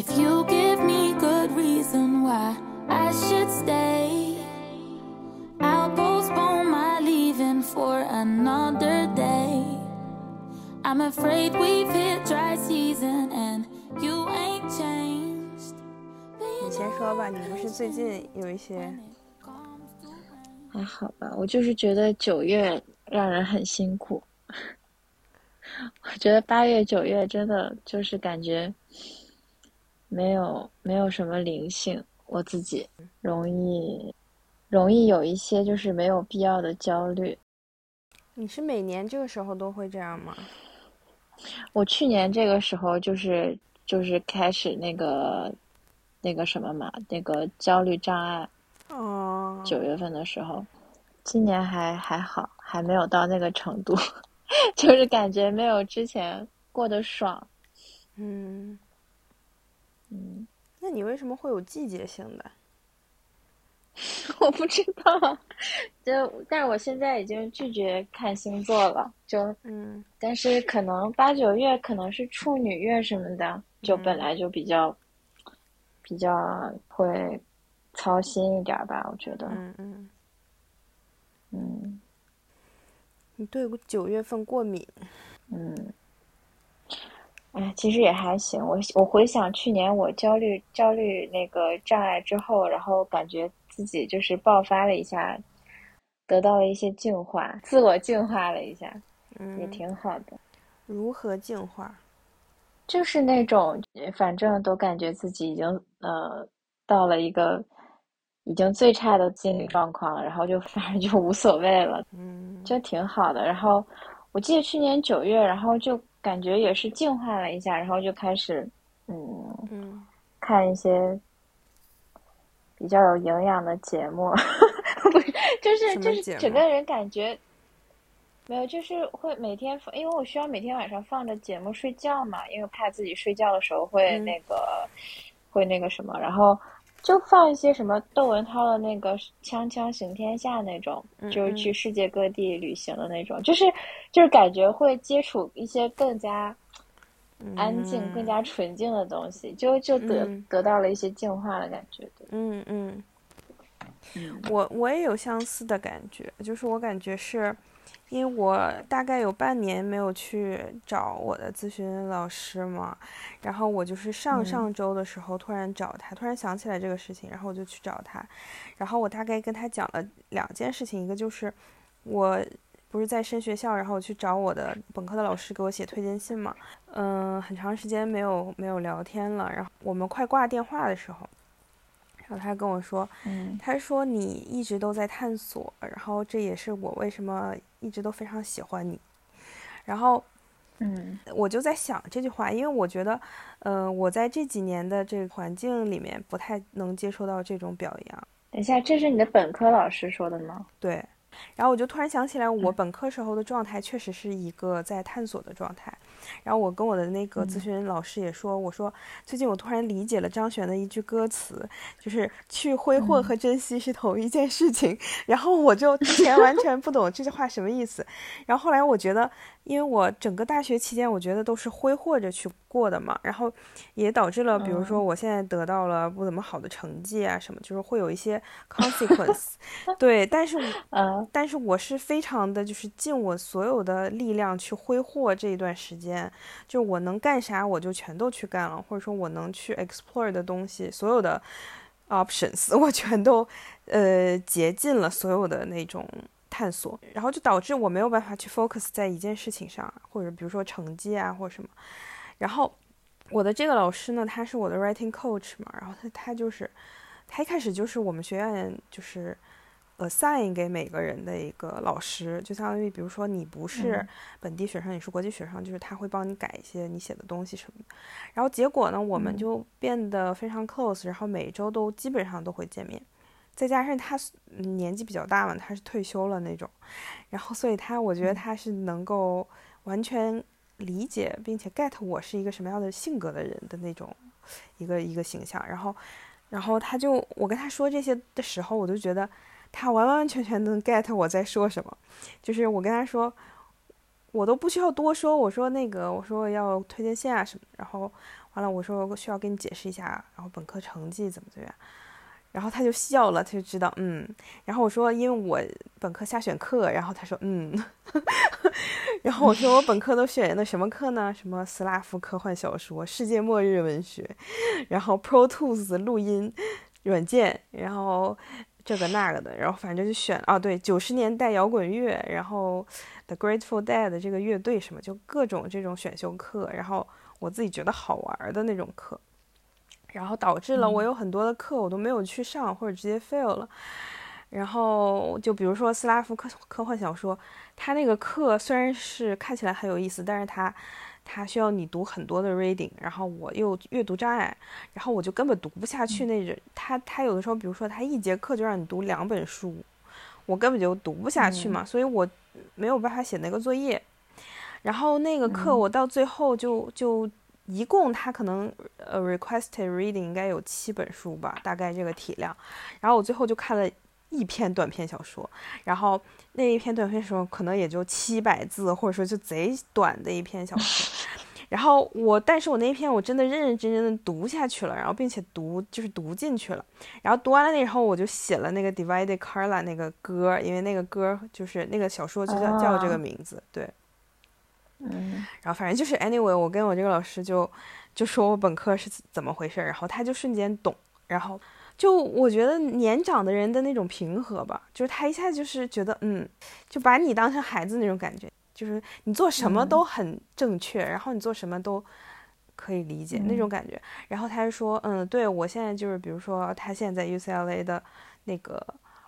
If you give me good reason why I should stay, I'll postpone my leaving for another day. I'm afraid we've hit dry season and you ain't changed. 你先说吧，你不是最近有一些还好吧，我就是觉得九月让人很辛苦。我觉得八月、九月真的就是感觉没有没有什么灵性，我自己容易容易有一些就是没有必要的焦虑。你是每年这个时候都会这样吗？我去年这个时候就是就是开始那个那个什么嘛，那个焦虑障碍。哦，九月份的时候，今年还还好，还没有到那个程度，就是感觉没有之前过得爽。嗯，嗯，那你为什么会有季节性的？我不知道，就但是我现在已经拒绝看星座了，就嗯。但是可能八九月可能是处女月什么的，就本来就比较比较会操心一点吧，我觉得，嗯嗯，嗯。你对九月份过敏？嗯，哎，其实也还行。我我回想去年我焦虑焦虑那个障碍之后，然后感觉自己就是爆发了一下，得到了一些净化，自我净化了一下，也嗯，挺好的。如何净化？就是那种，呃反正都感觉自己已经呃到了一个已经最差的心理状况，然后就 反正就无所谓了，嗯就挺好的。然后我记得去年九月，然后就感觉也是净化了一下，然后就开始嗯嗯看一些比较有营养的节目，不是就是就是整个人感觉。没有，就是会每天放，因为我需要每天晚上放着节目睡觉嘛，因为怕自己睡觉的时候会嗯那个，会那个什么，然后就放一些什么窦文涛的那个《锵锵行天下》那种，嗯就是去世界各地旅行的那种，就是就是感觉会接触一些更加安静、更加纯净的东西，就就得、嗯。得到了一些净化的感觉。对，嗯嗯，嗯。我我也有相似的感觉，就是我感觉是，因为我大概有半年没有去找我的咨询老师嘛，然后我就是上嗯上周的时候突然找他，突然想起来这个事情，然后我就去找他，然后我大概跟他讲了两件事情，一个就是我不是在升学校，然后我去找我的本科的老师给我写推荐信嘛，嗯，很长时间没有没有聊天了，然后我们快挂电话的时候，然后他跟我说。嗯他说你一直都在探索，然后这也是我为什么一直都非常喜欢你。然后嗯我就在想这句话，因为我觉得，呃，我在这几年的这个环境里面不太能接受到这种表扬，等一下，这是你的本科老师说的吗？对。然后我就突然想起来，我本科时候的状态确实是一个在探索的状态。然后我跟我的那个咨询老师也说，我说最近我突然理解了张悬的一句歌词，就是去挥霍和珍惜是同一件事情。然后我就之前完全不懂这句话什么意思，然后后来我觉得，因为我整个大学期间，我觉得都是挥霍着去过的嘛，然后也导致了，比如说我现在得到了不怎么好的成绩啊什么，就是会有一些 consequence。对，但是我嗯但是我是非常的，就是尽我所有的力量去挥霍这一段时间，就我能干啥我就全都去干了，或者说我能去 explore 的东西，所有的 options 我全都呃竭尽了所有的那种探索，然后就导致我没有办法去 focus 在一件事情上，或者比如说成绩啊或者什么，然后我的这个老师呢，他是我的 writing coach 嘛，然后他他就是他一开始就是我们学院就是。Assign 给每个人的一个老师，就相当于比如说你不是嗯本地学生，你是国际学生，就是他会帮你改一些你写的东西什么的。然后结果呢，我们嗯就变得非常 close，然后每周都基本上都会见面。再加上他年纪比较大嘛，他是退休了那种，然后所以他我觉得他是能够完全理解并且 get 我是一个什么样的性格的人的那种一个一个形象。然后，然后他就我跟他说这些的时候，我就觉得。他完完全全能 get 我在说什么，就是我跟他说，我都不需要多说，我说那个，我说要推荐信啊什么，然后完了我说需要跟你解释一下，然后本科成绩怎么怎么样。然后他就笑了，他就知道，嗯。然后我说，因为我本科瞎选课，然后他说，嗯。然后我说，我本科都选的什么课呢？什么斯拉夫科幻小说、世界末日文学，然后 Pro Tools 录音软件，然后这个那个的，然后反正就选啊，对，九十年代摇滚乐，然后 The Grateful Dead 这个乐队什么，就各种这种选修课，然后我自己觉得好玩的那种课。然后导致了我有很多的课我都没有去上，或者直接 fail 了。然后就比如说斯拉夫科科幻小说，它那个课虽然是看起来很有意思，但是它它需要你读很多的 reading，然后我又阅读障碍，然后我就根本读不下去那种。他他有的时候，比如说他一节课就让你读两本书，我根本就读不下去嘛，所以我没有办法写那个作业。然后那个课我到最后就就。一共他可能呃 requested reading 应该有七本书吧，大概这个体量。然后我最后就看了一篇短篇小说，然后那一篇短篇小说可能也就七百字，或者说就贼短的一篇小说。然后我，但是我那一篇我真的认认真真的读下去了，然后并且读就是读进去了。然后读完了那以后，我就写了那个 Divided Carla 那个歌，因为那个歌就是那个小说就叫叫这个名字，对。嗯，然后反正就是 anyway，我跟我这个老师就就说我本科是怎么回事，然后他就瞬间懂，然后就我觉得年长的人的那种平和吧，就是他一下就是觉得嗯，就把你当成孩子那种感觉，就是你做什么都很正确，然后你做什么都可以理解那种感觉。然后他就说嗯，对我现在就是比如说他现在在 UCLA 的那个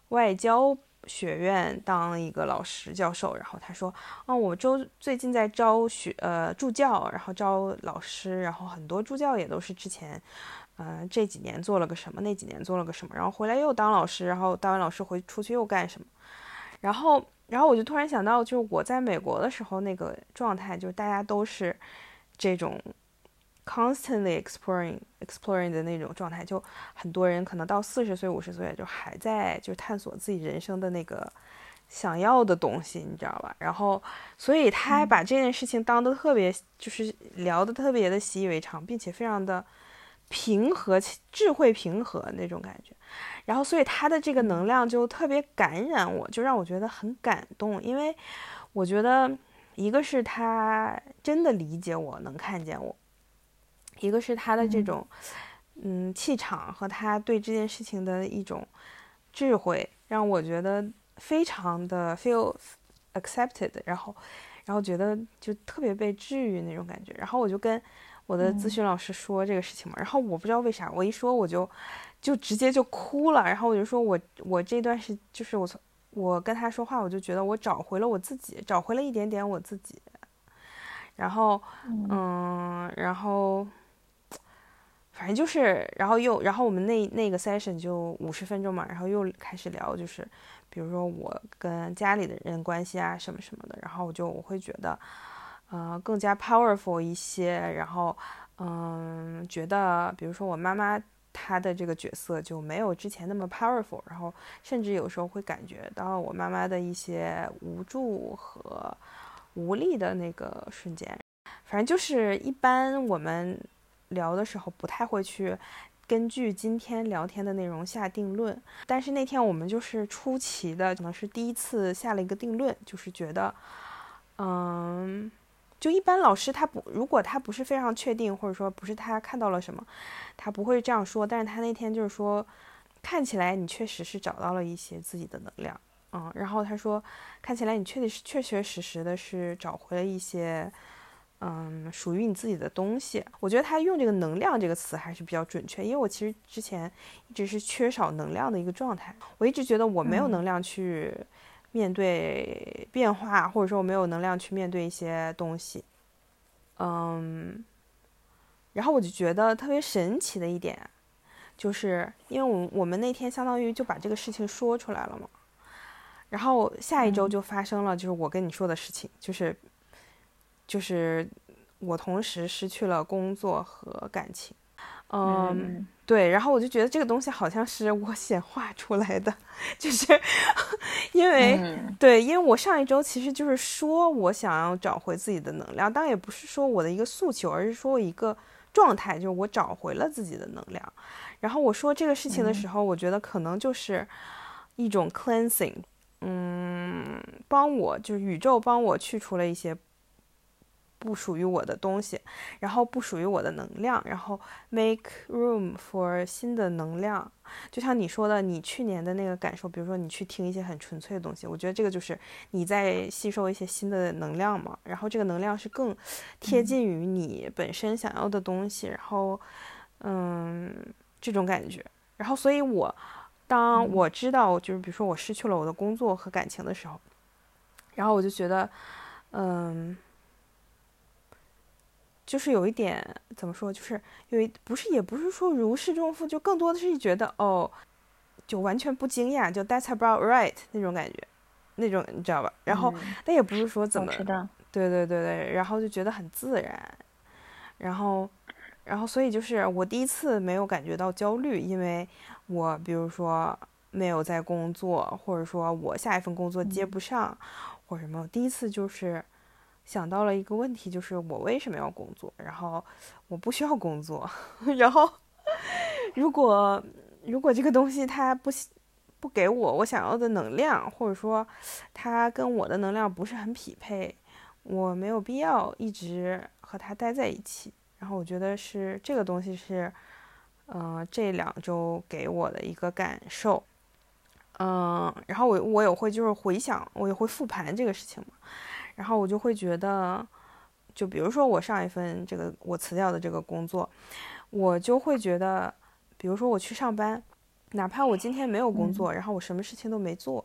外交。学院当一个老师教授，然后他说，哦，我周最近在招学呃助教，然后招老师，然后很多助教也都是之前，呃这几年做了个什么，那几年做了个什么，然后回来又当老师，然后当完老师回出去又干什么，然后然后我就突然想到，就是我在美国的时候那个状态，就是大家都是这种。constantly exploring exploring 的那种状态，就很多人可能到四十岁、五十岁就还在就探索自己人生的那个想要的东西，你知道吧？然后，所以他还把这件事情当得特别，就是聊得特别的习以为常，并且非常的平和、智慧平和那种感觉。然后，所以他的这个能量就特别感染我，就让我觉得很感动，因为我觉得一个是他真的理解我，能看见我。一个是他的这种，嗯，气场和他对这件事情的一种智慧，让我觉得非常的 feel accepted，然后，然后觉得就特别被治愈那种感觉。然后我就跟我的咨询老师说这个事情嘛，然后我不知道为啥，我一说我就就直接就哭了。然后我就说我我这段时就是我从我跟他说话，我就觉得我找回了我自己，找回了一点点我自己。然后，嗯，然后。反正就是，然后又，然后我们那那个 session 就五十分钟嘛，然后又开始聊，就是比如说我跟家里的人关系啊，什么什么的，然后我就我会觉得，呃，更加 powerful 一些，然后，嗯，觉得比如说我妈妈她的这个角色就没有之前那么 powerful，然后甚至有时候会感觉到我妈妈的一些无助和无力的那个瞬间，反正就是一般我们。聊的时候不太会去根据今天聊天的内容下定论，但是那天我们就是出奇的，可能是第一次下了一个定论，就是觉得，嗯，就一般老师他不，如果他不是非常确定，或者说不是他看到了什么，他不会这样说。但是他那天就是说，看起来你确实是找到了一些自己的能量，嗯，然后他说，看起来你确实是确确实实的是找回了一些。嗯，属于你自己的东西，我觉得他用这个“能量”这个词还是比较准确，因为我其实之前一直是缺少能量的一个状态，我一直觉得我没有能量去面对变化，或者说我没有能量去面对一些东西。嗯，然后我就觉得特别神奇的一点，就是因为我我们那天相当于就把这个事情说出来了嘛，然后下一周就发生了，就是我跟你说的事情，就是。就是我同时失去了工作和感情，嗯，对，然后我就觉得这个东西好像是我显化出来的，就是因为对，因为我上一周其实就是说我想要找回自己的能量，当然也不是说我的一个诉求，而是说一个状态，就是我找回了自己的能量。然后我说这个事情的时候，我觉得可能就是一种 cleansing，嗯，帮我就是宇宙帮我去除了一些。不属于我的东西，然后不属于我的能量，然后 make room for 新的能量。就像你说的，你去年的那个感受，比如说你去听一些很纯粹的东西，我觉得这个就是你在吸收一些新的能量嘛。然后这个能量是更贴近于你本身想要的东西，然后嗯，这种感觉。然后，所以我当我知道，就是比如说我失去了我的工作和感情的时候，然后我就觉得，嗯。就是有一点怎么说，就是有一不是也不是说如释重负，就更多的是觉得哦，就完全不惊讶，就 That's about right 那种感觉，那种你知道吧？然后但也不是说怎么，对对对对，然后就觉得很自然，然后然后所以就是我第一次没有感觉到焦虑，因为我比如说没有在工作，或者说我下一份工作接不上，或者什么，第一次就是。想到了一个问题，就是我为什么要工作？然后我不需要工作。然后如果如果这个东西它不不给我我想要的能量，或者说它跟我的能量不是很匹配，我没有必要一直和它待在一起。然后我觉得是这个东西是，嗯，这两周给我的一个感受。嗯，然后我我也会就是回想，我也会复盘这个事情嘛。然后我就会觉得，就比如说我上一份这个我辞掉的这个工作，我就会觉得，比如说我去上班，哪怕我今天没有工作，然后我什么事情都没做，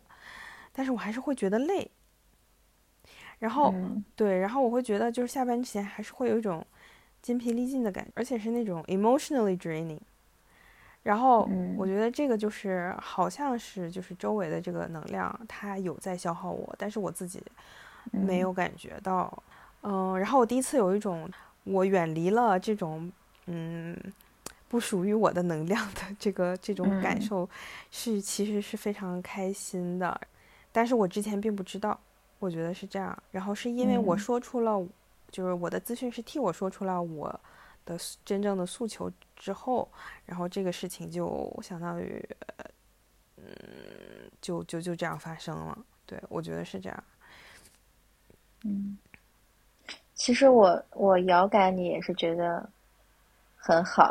但是我还是会觉得累。然后对，然后我会觉得就是下班之前还是会有一种筋疲力尽的感觉，而且是那种 emotionally draining。然后我觉得这个就是好像是就是周围的这个能量它有在消耗我，但是我自己。没有感觉到，嗯，然后我第一次有一种我远离了这种嗯不属于我的能量的这个这种感受，是其实是非常开心的，但是我之前并不知道，我觉得是这样，然后是因为我说出了，就是我的咨询师替我说出了我的真正的诉求之后，然后这个事情就相当于，嗯，就就就这样发生了，对我觉得是这样。嗯，其实我我遥感你也是觉得很好，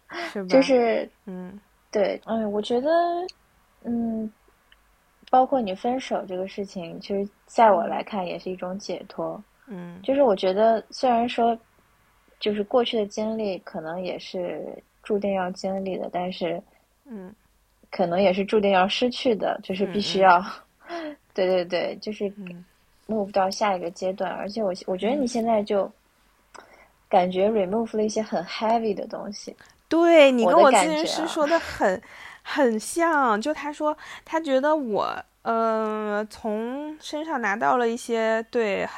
就是？嗯，对，嗯，我觉得嗯，包括你分手这个事情，其实在我来看也是一种解脱，嗯，就是我觉得虽然说就是过去的经历可能也是注定要经历的，但是嗯，可能也是注定要失去的，就是必须要，对对对，就是。Move 到下一个阶段，而且我我觉得你现在就感觉 remove 了一些很 heavy 的东西。对你跟我咨询师说的很很像，就他说他觉得我呃从身上拿到了一些对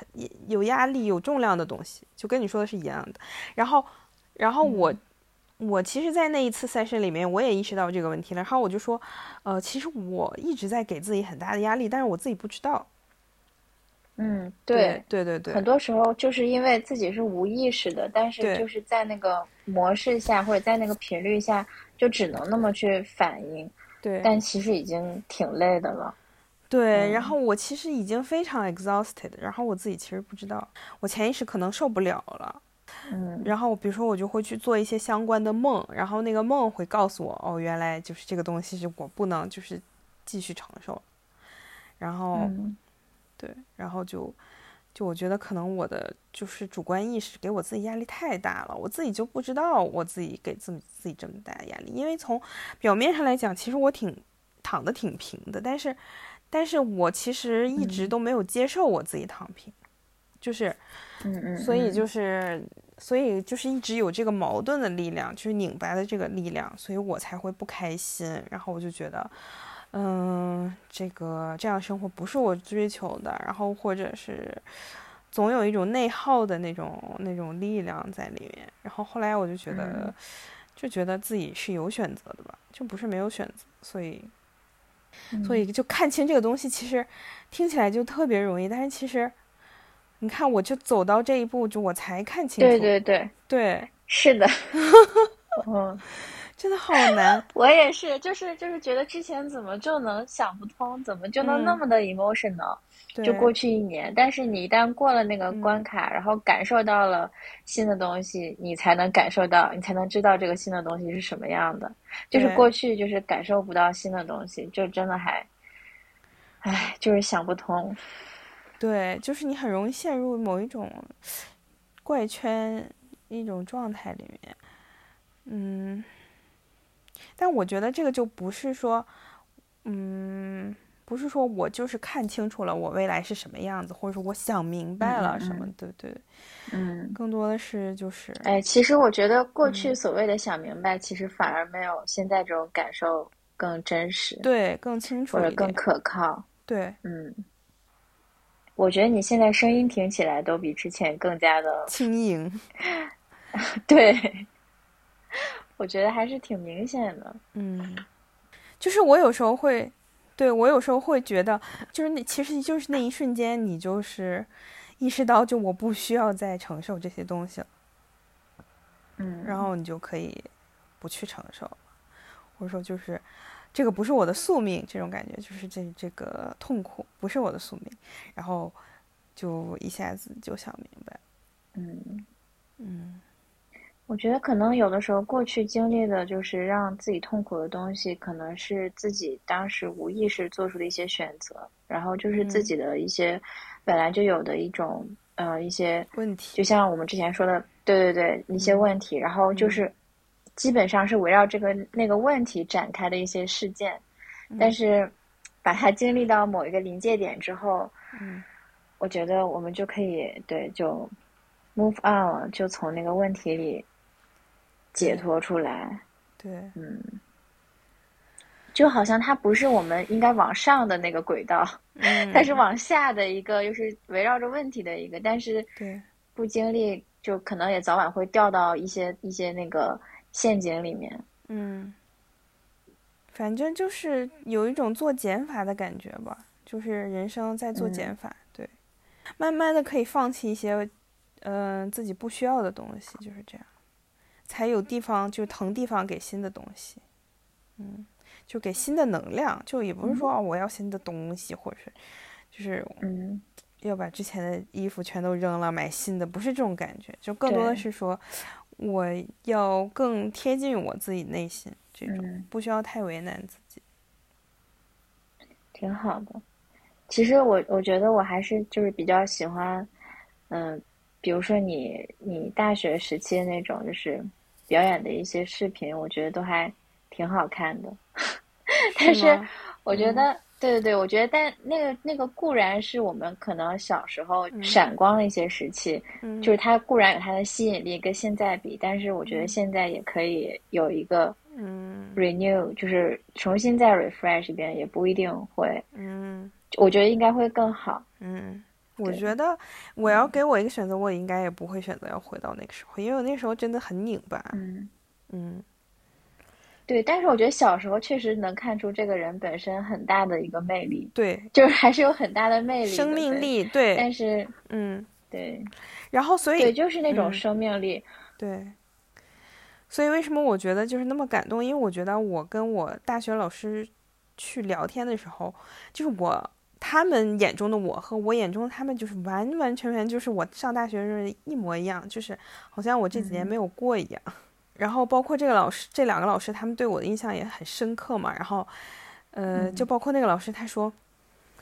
有压力有重量的东西，就跟你说的是一样的。然后然后我我其实，在那一次 session 里面，我也意识到这个问题了。然后我就说，呃，其实我一直在给自己很大的压力，但是我自己不知道。嗯，对对对对，很多时候就是因为自己是无意识的，但是就是在那个模式下或者在那个频率下，就只能那么去反应。对，但其实已经挺累的了。对，然后我其实已经非常 exhausted，然后我自己其实不知道，我潜意识可能受不了了。嗯，然后比如说我就会去做一些相关的梦，然后那个梦会告诉我，哦，原来就是这个东西是我不能就是继续承受，然后。对，然后就，就我觉得可能我的就是主观意识给我自己压力太大了，我自己就不知道我自己给自己自己这么大的压力。因为从表面上来讲，其实我挺躺的挺平的，但是，但是我其实一直都没有接受我自己躺平，就是，嗯嗯，所以就是，所以就是一直有这个矛盾的力量，就是拧巴的这个力量，所以我才会不开心。然后我就觉得。嗯，这个这样生活不是我追求的，然后或者是总有一种内耗的那种那种力量在里面，然后后来我就觉得，就觉得自己是有选择的吧，就不是没有选择，所以，所以。就看清这个东西，其实听起来就特别容易，但是其实，你看我就走到这一步，就我才看清楚，对对对。对。是的，嗯，真的好难。我也是，就是就是觉得之前怎么就能想不通，怎么就能那么的 emotional？就过去一年，但是你一旦过了那个关卡，然后感受到了新的东西，你才能感受到，你才能知道这个新的东西是什么样的。就是过去就是感受不到新的东西，就真的还，唉，就是想不通。对，就是你很容易陷入某一种怪圈一种状态里面。嗯，但我觉得这个就不是说，嗯。不是说我就是看清楚了我未来是什么样子，或者说我想明白了什么，对对，嗯，更多的是就是，哎，其实我觉得过去所谓的想明白，其实反而没有现在这种感受更真实，对，更清楚或者更可靠，对，嗯，我觉得你现在声音听起来都比之前更加的轻盈，对，我觉得还是挺明显的，嗯，就是我有时候会。对我有时候会觉得，就是那其实就是那一瞬间，你就是意识到，就我不需要再承受这些东西了，嗯，然后你就可以不去承受，或者说就是这个不是我的宿命，这种感觉就是这这个痛苦不是我的宿命，然后就一下子就想明白，嗯嗯。我觉得可能有的时候过去经历的就是让自己痛苦的东西，可能是自己当时无意识做出的一些选择，然后就是自己的一些本来就有的一种呃一些问题，就像我们之前说的，对对对，一些问题，然后就是基本上是围绕这个那个问题展开的一些事件，但是把它经历到某一个临界点之后，嗯，我觉得我们就可以对就 move on 了，就从那个问题里。解脱出来，对，嗯，就好像它不是我们应该往上的那个轨道，它是。往下的一个，又是围绕着问题的一个，但是对，不经历就可能也早晚会掉到一些一些那个陷阱里面，嗯，反正就是有一种做减法的感觉吧，就是人生在做减法，对，慢慢的可以放弃一些，嗯，自己不需要的东西，就是这样。才有地方，就腾地方给新的东西，嗯，就给新的能量，就也不是说我要新的东西，或者是，就是嗯，要把之前的衣服全都扔了，买新的，不是这种感觉，就更多的是说，我要更贴近我自己内心，这种不需要太为难自己，挺好的。其实我我觉得我还是就是比较喜欢，嗯。比如说你你大学时期的那种就是表演的一些视频，我觉得都还挺好看的。但是我觉得，对对对，我觉得，但那个那个固然是我们可能小时候闪光的一些时期，就是它固然有它的吸引力跟现在比，但是我觉得现在也可以有一个嗯。renew，就是重新再 refresh 一遍，也不一定会，嗯，我觉得应该会更好，嗯。我觉得我要给我一个选择，我应该也不会选择要回到那个时候，因为我那时候真的很拧巴。嗯嗯，对，但是我觉得小时候确实能看出这个人本身很大的一个魅力。对，就是还是有很大的魅力、生命力。对，但是嗯，对。然后所以对，就是那种生命力。对。所以为什么我觉得就是那么感动？因为我觉得我跟我大学老师去聊天的时候，就是我。他们眼中的我和我眼中的他们就是完完全全就是我上大学时候一模一样，就是好像我这几年没有过一样。然后包括这个老师，这两个老师他们对我的印象也很深刻嘛。然后，呃，就包括那个老师，他说，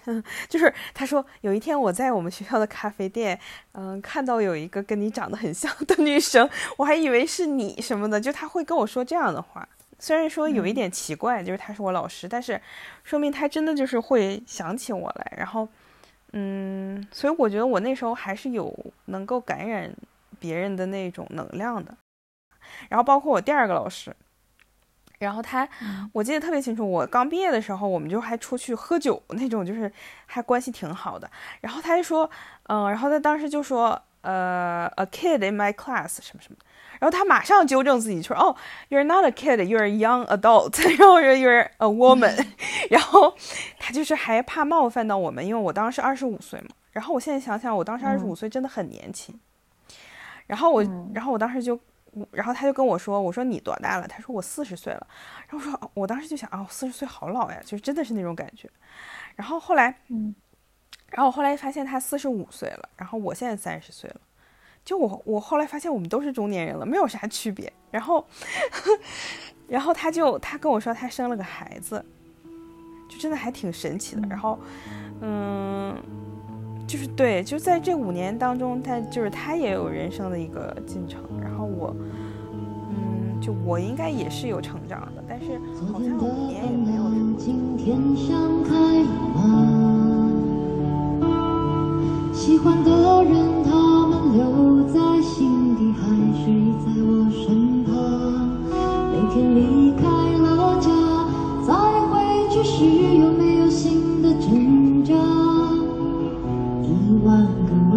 就是他说有一天我在我们学校的咖啡店，嗯，看到有一个跟你长得很像的女生，我还以为是你什么的，就他会跟我说这样的话。虽然说有一点奇怪，就是他是我老师，但是说明他真的就是会想起我来。然后，嗯，所以我觉得我那时候还是有能够感染别人的那种能量的。然后包括我第二个老师，然后他，我记得特别清楚，我刚毕业的时候，我们就还出去喝酒那种，就是还关系挺好的。然后他就说，嗯，然后他当时就说，呃，a kid in my class 什么什么。然后他马上纠正自己，说：“哦，You're not a kid, you're a young adult。”然后 You're a woman。然后他就是还怕冒犯到我们，因为我当时二十五岁嘛。然后我现在想想，我当时二十五岁真的很年轻。然后我，然后我当时就然后他就跟我说，我说你多大了？他说我四十岁了。然后我说，我当时就想啊，四十岁好老呀，就是真的是那种感觉。然后后来，嗯，然后我后来发现他四十五岁了，然后我现在三十岁了，就我我后来发现我们都是中年人了，没有啥区别。然后，然后他就他跟我说他生了个孩子，就真的还挺神奇的。然后，嗯，就是对，就在这五年当中，他就是他也有人生的一个进程。然后我，嗯，就我应该也是有成长的，但是好像五年也没有什么。今天想开吗？喜欢的人，他们留在心底，还是已在我身旁。每天离开了家，再回去时有没有新的挣扎？一万个问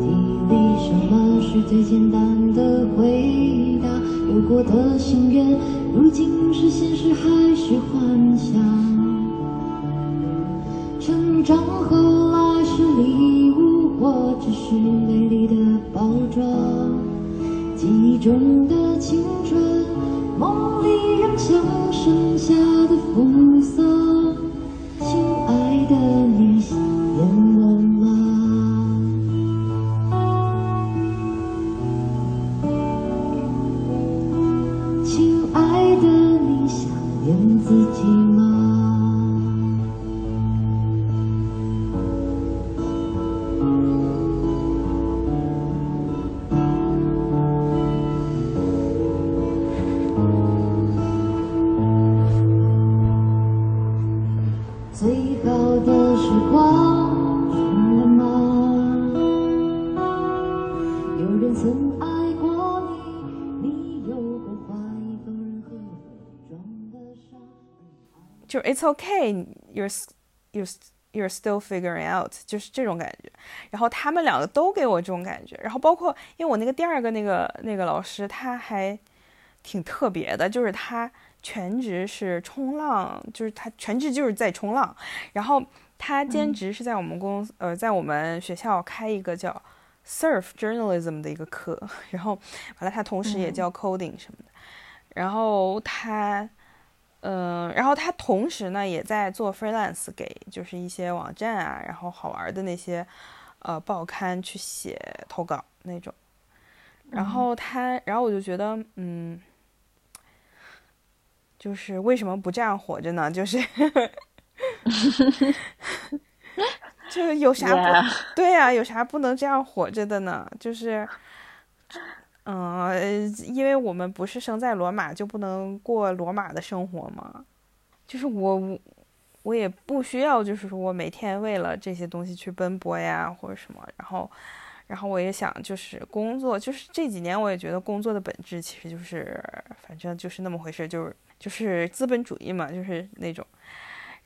题里，什么是最简单的回答？有过的心愿，如今是现实还是幻想？成长后来是礼物，或只是美丽的着。记忆中的青春，梦里仍像盛夏的风 it's okay, you're you're you're still figuring out，就是这种感觉。然后他们两个都给我这种感觉。然后包括因为我那个第二个那个那个老师，他还挺特别的，就是他全职是冲浪，就是他全职就是在冲浪。然后他兼职是在我们公司，呃，在我们学校开一个叫 surf journalism 的一个课。然后完了，他同时也教 coding 什么的。然后他。嗯，然后他同时呢也在做 freelance，给就是一些网站啊，然后好玩的那些呃报刊去写投稿那种。然后他，然后我就觉得，嗯，就是为什么不这样活着呢？就是 就是有啥不对呀、有啥不能这样活着的呢？就是。嗯，呃因为我们不是生在罗马，就不能过罗马的生活吗？就是我，我也不需要，就是说我每天为了这些东西去奔波呀，或者什么。然后，然后我也想，就是工作，就是这几年我也觉得工作的本质其实就是，反正就是那么回事，就是就是资本主义嘛，就是那种。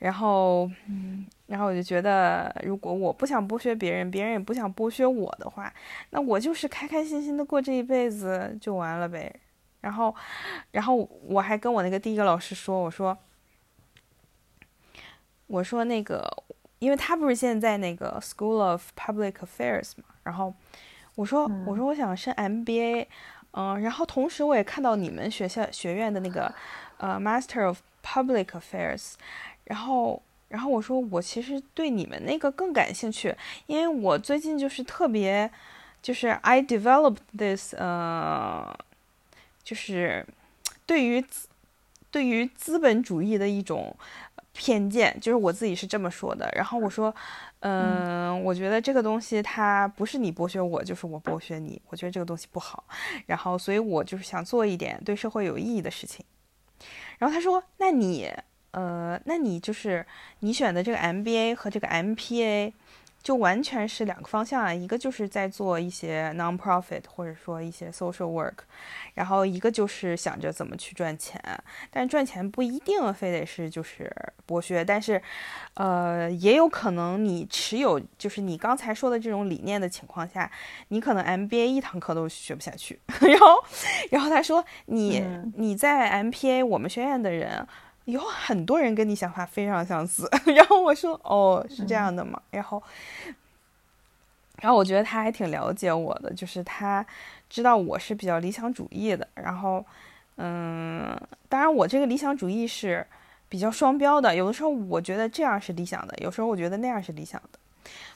然后，嗯，然后我就觉得，如果我不想剥削别人，别人也不想剥削我的话，那我就是开开心心的过这一辈子就完了呗。然后，然后我还跟我那个第一个老师说，我说，我说那个，因为他不是现在那个 School of Public Affairs 嘛，然后我说，我说我想升 MBA，嗯、然后同时我也看到你们学校学院的那个呃 Master of Public Affairs，然后。然后我说，我其实对你们那个更感兴趣，因为我最近就是特别，就是 I developed this 呃，就是对于对于资本主义的一种偏见，就是我自己是这么说的。然后我说，嗯，我觉得这个东西它不是你剥削我，就是我剥削你。我觉得这个东西不好，然后所以我就是想做一点对社会有意义的事情。然后他说，那你。呃，那你就是你选的这个 MBA 和这个 MPA，就完全是两个方向啊。一个就是在做一些 non-profit 或者说一些 social work，然后一个就是想着怎么去赚钱。但赚钱不一定非得是就是剥削，但是呃，也有可能你持有就是你刚才说的这种理念的情况下，你可能 MBA 一堂课都学不下去。然后，然后他说你、嗯你在 MPA 我们学院的人。有很多人跟你想法非常相似，然后我说哦是这样的吗？然后然后我觉得他还挺了解我的，就是他知道我是比较理想主义的。然后，嗯，当然我这个理想主义是比较双标的，有的时候我觉得这样是理想的，有时候我觉得那样是理想的。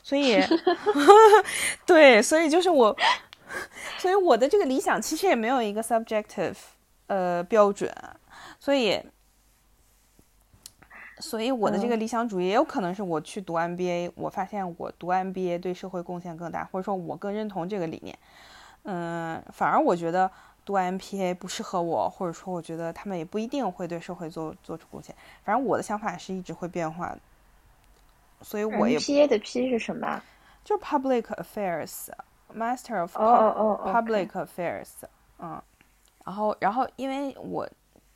所以 对，所以就是我，所以我的这个理想其实也没有一个 subjective 呃标准，所以。所以我的这个理想主义也有可能是我去读 MBA，我发现我读 MBA 对社会贡献更大，或者说我更认同这个理念。嗯，反而我觉得读 MPA 不适合我，或者说我觉得他们也不一定会对社会做做出贡献。反正我的想法是一直会变化的。所以我也 MPA 的 P 是什么？就 Public Affairs，Master of Public Affairs。嗯，然后然后因为我。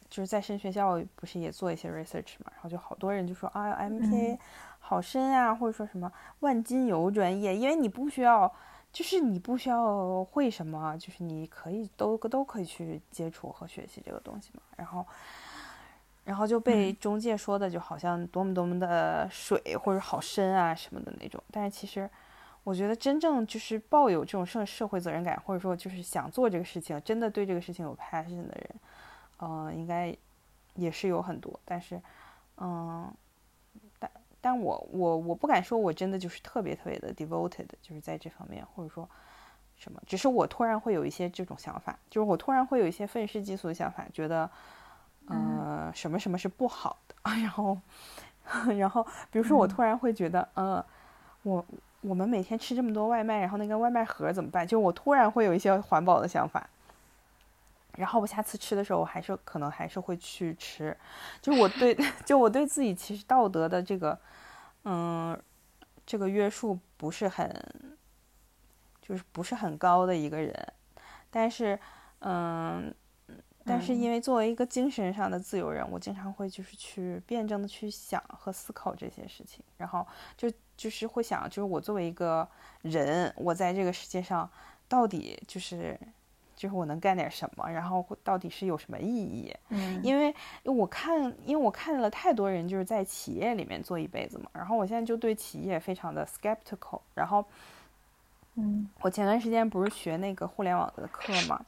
就是在深学校不是也做一些 research 嘛，然后就好多人就说啊，MPA 好深啊，或者说什么万金油专业，因为你不需要，就是你不需要会什么，就是你可以都都可以去接触和学习这个东西嘛。然后，然后就被中介说的就好像多么多么的水或者好深啊什么的那种。但是其实我觉得真正就是抱有这种社社会责任感，或者说就是想做这个事情，真的对这个事情有 passion 的人。嗯，应该也是有很多，但是，嗯，但但我我我不敢说我真的就是特别特别的 devoted，就是在这方面，或者说什么，只是我突然会有一些这种想法，就是我突然会有一些愤世嫉俗的想法，觉得，呃，什么什么是不好的，然后，然后，比如说我突然会觉得，嗯，我我们每天吃这么多外卖，然后那个外卖盒怎么办？就我突然会有一些环保的想法。然后我下次吃的时候，我还是可能还是会去吃，就我对，就我对自己其实道德的这个，嗯，这个约束不是很，就是不是很高的一个人，但是，嗯，但是因为作为一个精神上的自由人，我经常会就是去辩证的去想和思考这些事情，然后就就是会想，就是我作为一个人，我在这个世界上到底就是。就是我能干点什么，然后到底是有什么意义？嗯，因为我看，因为我看了太多人就是在企业里面做一辈子嘛，然后我现在就对企业非常的 skeptical。然后，嗯，我前段时间不是学那个互联网的课嘛，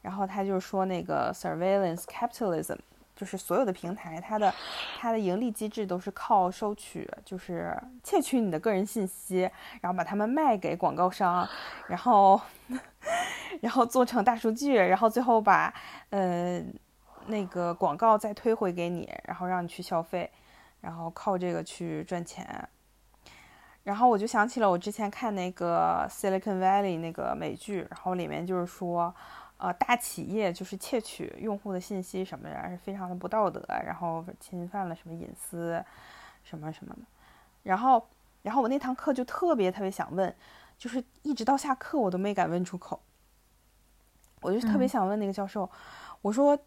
然后他就说那个 surveillance capitalism。就是所有的平台，它的它的盈利机制都是靠收取，就是窃取你的个人信息，然后把它们卖给广告商，然后 然后做成大数据，然后最后把呃那个广告再推回给你，然后让你去消费，然后靠这个去赚钱。然后我就想起了我之前看那个 Silicon Valley 那个美剧，然后里面就是说。呃，大企业就是窃取用户的信息什么的，是非常的不道德，然后侵犯了什么隐私，什么什么的。然后，然后我那堂课就特别特别想问，就是一直到下课我都没敢问出口。我就特别想问那个教授，我说，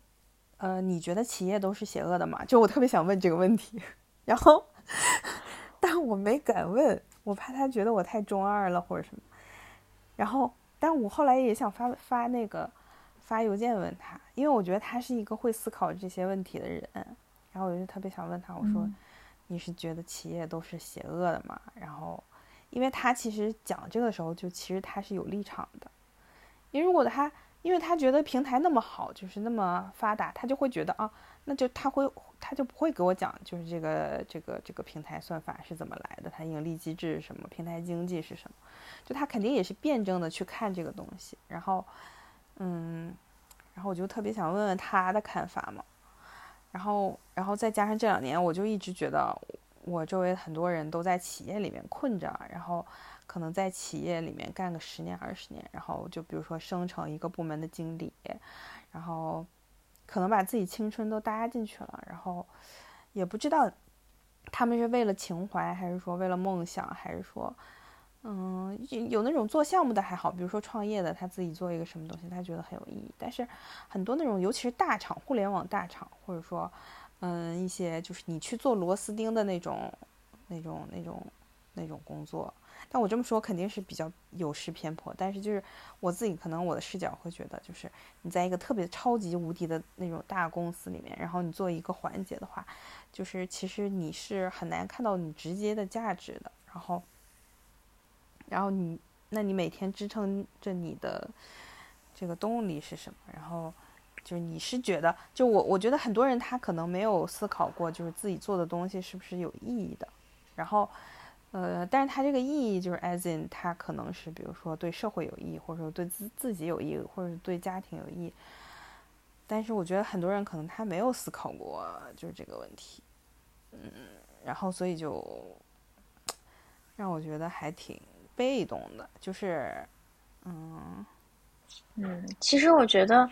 呃，你觉得企业都是邪恶的吗？就我特别想问这个问题。然后，但我没敢问，我怕他觉得我太中二了或者什么。然后，但我后来也想发发那个。发邮件问他，因为我觉得他是一个会思考这些问题的人，然后我就特别想问他，我说，你是觉得企业都是邪恶的吗？然后，因为他其实讲这个时候，就其实他是有立场的，因为如果他，因为他觉得平台那么好，就是那么发达，他就会觉得啊，那就他会，他就不会给我讲，就是这个这个这个平台算法是怎么来的，它盈利机制是什么，平台经济是什么，就他肯定也是辩证的去看这个东西，然后。嗯，然后我就特别想问问他的看法嘛，然后，然后再加上这两年，我就一直觉得我周围很多人都在企业里面困着，然后可能在企业里面干个十年二十年，然后就比如说升成一个部门的经理，然后可能把自己青春都搭进去了，然后也不知道他们是为了情怀，还是说为了梦想，还是说。嗯，有那种做项目的还好，比如说创业的，他自己做一个什么东西，他觉得很有意义。但是很多那种，尤其是大厂、互联网大厂，或者说，嗯，一些就是你去做螺丝钉的那种、那种、那种、那种工作。但我这么说肯定是比较有失偏颇，但是就是我自己可能我的视角会觉得，就是你在一个特别超级无敌的那种大公司里面，然后你做一个环节的话，就是其实你是很难看到你直接的价值的。然后。然后你，那你每天支撑着你的这个动力是什么？然后就是你是觉得，就我我觉得很多人他可能没有思考过，就是自己做的东西是不是有意义的。然后，呃，但是他这个意义就是 as in，他可能是比如说对社会有益，或者说对自自己有益，或者对家庭有益。但是我觉得很多人可能他没有思考过就是这个问题，嗯，然后所以就 让我觉得还挺被动的，就是，嗯嗯，其实我觉得，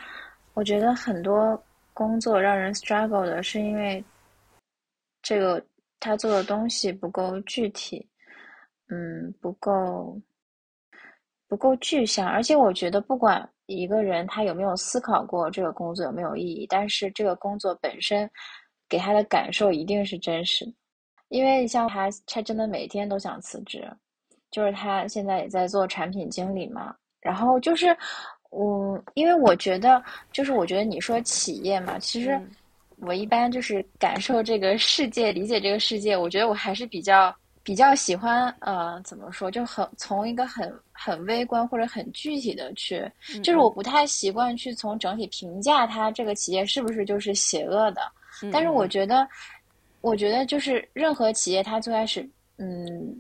我觉得很多工作让人 struggle 的是因为这个他做的东西不够具体，嗯，不够不够具象，而且我觉得不管。一个人他有没有思考过这个工作有没有意义？但是这个工作本身给他的感受一定是真实的，因为像他，他真的每天都想辞职，就是他现在也在做产品经理嘛。然后就是，嗯，因为我觉得，就是我觉得你说企业嘛，其实我一般就是感受这个世界，理解这个世界，我觉得我还是比较。比较喜欢呃，怎么说，就很从一个很很微观或者很具体的去，就是我不太习惯去从整体评价它这个企业是不是就是邪恶的。但是我觉得，我觉得就是任何企业它最开始，嗯，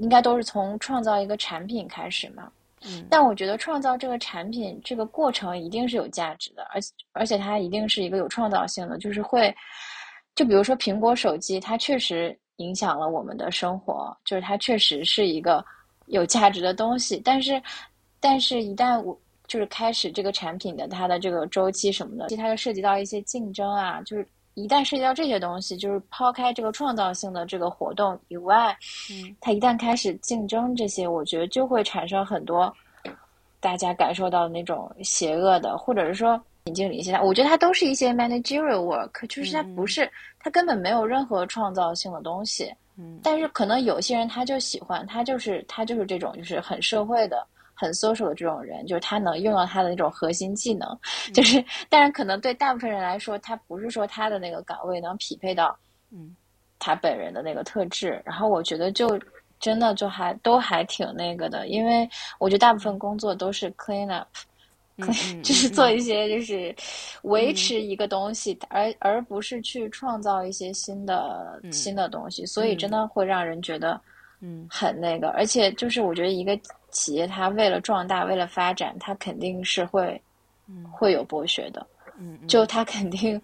应该都是从创造一个产品开始嘛。嗯。但我觉得创造这个产品这个过程一定是有价值的，而且而且它一定是一个有创造性的，就是会，就比如说苹果手机，它确实。影响了我们的生活，就是它确实是一个有价值的东西。但是，但是一旦我就是开始这个产品的它的这个周期什么的，其实它就涉及到一些竞争啊。就是一旦涉及到这些东西，就是抛开这个创造性的这个活动以外，嗯，它一旦开始竞争这些，我觉得就会产生很多大家感受到那种邪恶的，或者是说。经理现在，我觉得它都是一些 managerial work，就是它不是，它根本没有任何创造性的东西。嗯，但是可能有些人他就喜欢，他就是他就是这种就是很社会的、很 social 的这种人，就是他能用到他的那种核心技能。就是，但是可能对大部分人来说，他不是说他的那个岗位能匹配到，嗯，他本人的那个特质。然后我觉得就真的就还都还挺那个的，因为我觉得大部分工作都是 clean up。就是做一些，就是维持一个东西，而而不是去创造一些新的新的东西，所以真的会让人觉得，嗯，很那个。而且就是我觉得一个企业，它为了壮大，为了发展，它肯定是会，会有剥削的，嗯，就它肯定。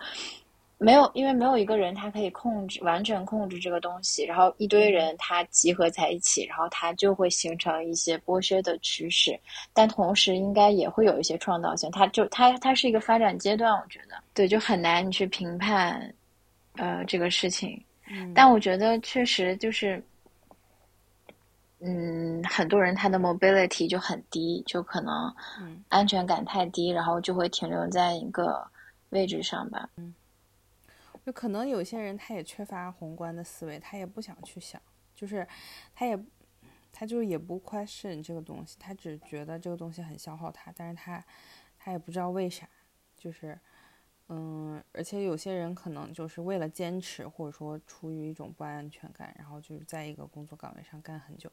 没有，因为没有一个人他可以控制完全控制这个东西，然后一堆人他集合在一起，然后他就会形成一些剥削的趋势。但同时应该也会有一些创造性，它就它它是一个发展阶段，我觉得对，就很难你去评判，呃，这个事情。嗯但我觉得确实就是，嗯，很多人他的 mobility 就很低，就可能安全感太低，然后就会停留在一个位置上吧。嗯。就可能有些人他也缺乏宏观的思维，他也不想去想，就是他也他就是也不 question 这个东西，他只觉得这个东西很消耗他，但是他他也不知道为啥，就是嗯，而且有些人可能就是为了坚持，或者说出于一种不安全感，然后就是在一个工作岗位上干很久，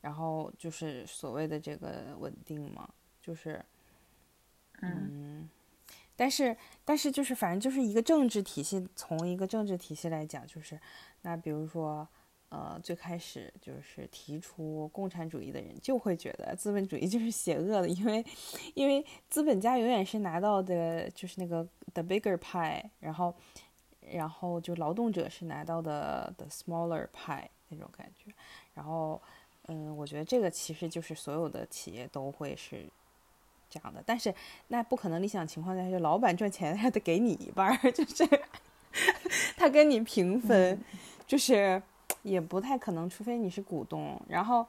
然后就是所谓的这个稳定嘛，就是嗯。但是，但是就是反正就是一个政治体系，从一个政治体系来讲，就是那比如说，呃，最开始就是提出共产主义的人就会觉得资本主义就是邪恶的，因为，因为资本家永远是拿到的就是那个 the bigger pie，然后，然后就劳动者是拿到的 the smaller pie 那种感觉，然后，嗯，我觉得这个其实就是所有的企业都会是。这样的，但是那不可能理想情况下，就老板赚钱还得给你一半儿，就是他跟你平分，就是也不太可能，除非你是股东。然后，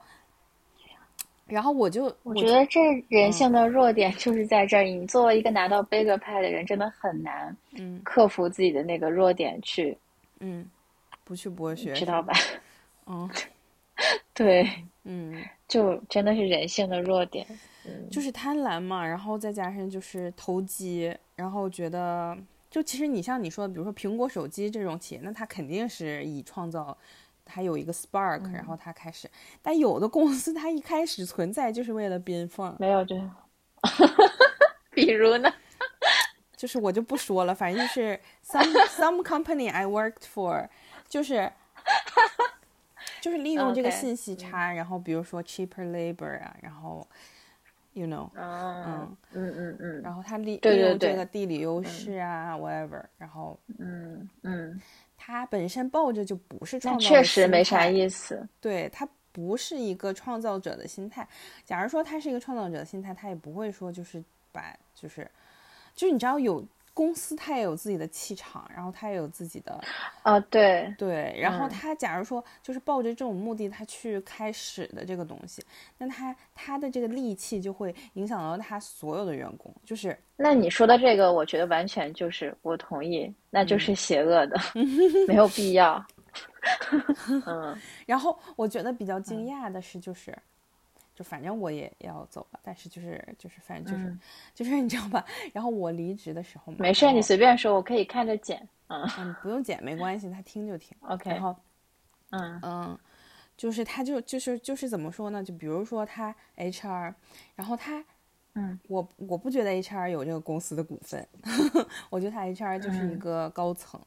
然后我就我觉得这人性的弱点就是在这儿。你作为一个拿到 bigger 派的人，真的很难，嗯，克服自己的那个弱点去，嗯，不去剥削，知道吧？嗯，对，嗯，就真的是人性的弱点。就是贪婪嘛，然后再加上就是投机，然后觉得就其实你像你说的，比如说苹果手机这种企业，那它肯定是以创造它有一个 spark，、然后它开始，但有的公司它一开始存在就是为了编放，没有这，比如呢？就是我就不说了，反正就是 some some company I worked for，就是就是利用这个信息差然后比如说 cheaper labor 啊，然后 you know，嗯嗯嗯嗯。然后他利对对利用这个地理优势啊、whatever，然后嗯嗯，它本身抱着就不是创造，确实没啥意思。对他不是一个创造者的心态。假如说他是一个创造者的心态，他也不会说就是把就是就是你知道有公司，他也有自己的气场，然后他也有自己的啊，对，对，然后嗯。他假如说就是抱着这种目的，他去开始的这个东西，那他他的这个戾气就会影响到他所有的员工，就是。那你说的这个，我觉得完全就是我同意，那嗯就是邪恶的，没有必要。嗯。然后我觉得比较惊讶的是，就是，就反正我也要走了，但是就是就是反正就是、嗯 就是你知道吧？然后我离职的时候嘛，没事，你随便说，我可以看着剪。嗯嗯不用剪没关系，他听就听。，OK，然后嗯嗯，就是他就就是就是怎么说呢？就比如说他 HR，然后他。嗯，我我不觉得 HR 有这个公司的股份，我觉得他 HR 就是一嗯个高层。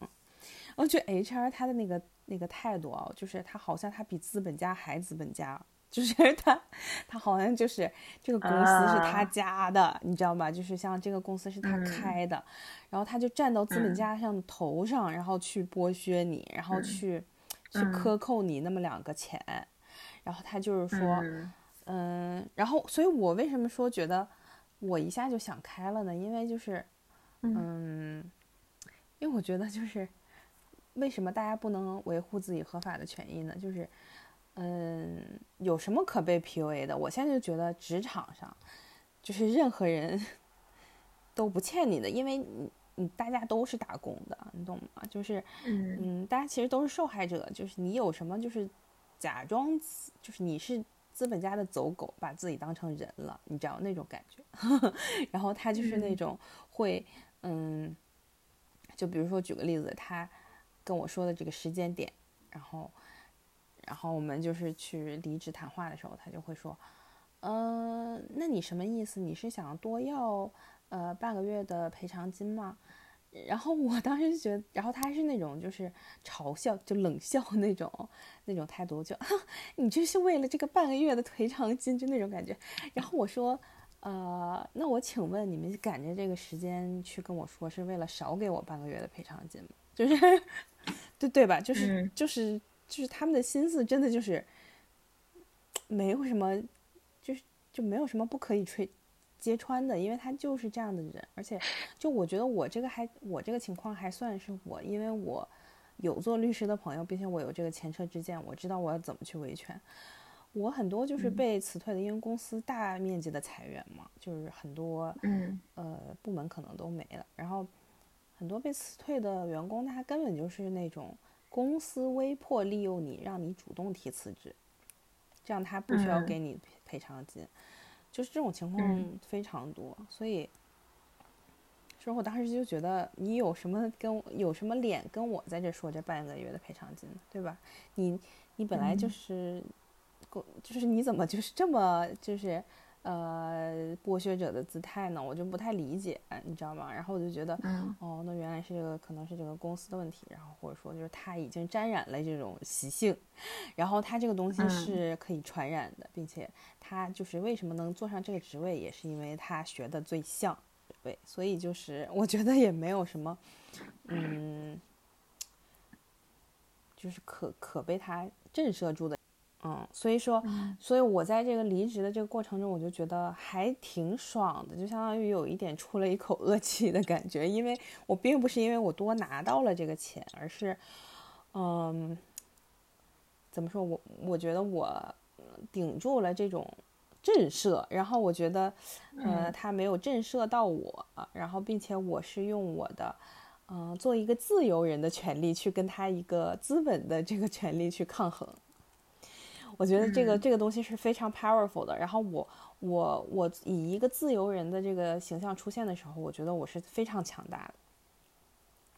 我觉得 HR 他的那个那个态度啊，就是他好像他比资本家还资本家，就是 他他好像就是这个公司是他啊家的，你知道吧？就是像这个公司是他嗯开的，然后他就站到资本嗯家上头上，然后去剥削你，然后去、去嗯克扣你那么两个钱，然后他就是说。嗯嗯，然后，所以我为什么说觉得我一下就想开了呢？因为就是，嗯，因为我觉得就是为什么大家不能维护自己合法的权益呢？就是，嗯，有什么可被 PUA 的？我现在就觉得职场上，就是任何人都不欠你的，因为你你大家都是打工的，你懂吗？就是，嗯嗯，大家其实都是受害者，就是你有什么就是假装就是你是资本家的走狗，把自己当成人了，你知道那种感觉。然后他就是那嗯种会，嗯，就比如说举个例子，他跟我说的这个时间点，然后，然后我们就是去离职谈话的时候，他就会说，呃，那你什么意思？你是想多要呃半个月的赔偿金吗？然后我当时就觉得，然后他还是那种就是嘲笑，就冷笑 那种那种态度，就 你这是为了这个半个月的赔偿金，就那种感觉。然后我说，呃，那我请问你们赶着这个时间去跟我说，是为了少给我半个月的赔偿金吗？就是，对对吧？就是、嗯就是就是他们的心思真的就是没有什么，就是就没有什么不可以吹揭穿的，因为他就是这样的人，而且就我觉得我这个还我这个情况还算是我，因为我有做律师的朋友，并且我有这个前车之鉴，我知道我要怎么去维权。我很多就是被辞退的，因为公司大面积的裁员嘛，就是很多嗯。呃部门可能都没了，然后很多被辞退的员工，他根本就是那种公司威迫利诱你，让你主动提辞职，这样他不需要嗯给你赔赔偿金，就是这种情况嗯非常多，所以。所以我当时就觉得，你有什么跟我有什么脸跟我在这说这半个月的赔偿金，对吧？你你本来就嗯是，公就是你怎么就是这么就是呃剥削者的姿态呢？我就不太理解，你知道吗？然后我就觉得，嗯哦，那原来是这个可能是这个公司的问题，然后或者说就是他已经沾染了这种习性，然后他这个东西嗯是可以传染的，并且他就是为什么能坐上这个职位，也是因为他学的最像。对，所以就是我觉得也没有什么，嗯，就是可可被他震慑住的，嗯，所以说，所以我在这个离职的这个过程中，我就觉得还挺爽的，就相当于有一点出了一口恶气的感觉，因为我并不是因为我多拿到了这个钱，而是，嗯，怎么说我我觉得我顶住了这种。震慑，然后我觉得，呃，他没有震慑到我，然后并且我是用我的，嗯、做一个自由人的权利去跟他一个资本的这个权利去抗衡。我觉得这个、这个东西是非常 powerful 的。然后我我我以一个自由人的这个形象出现的时候，我觉得我是非常强大的。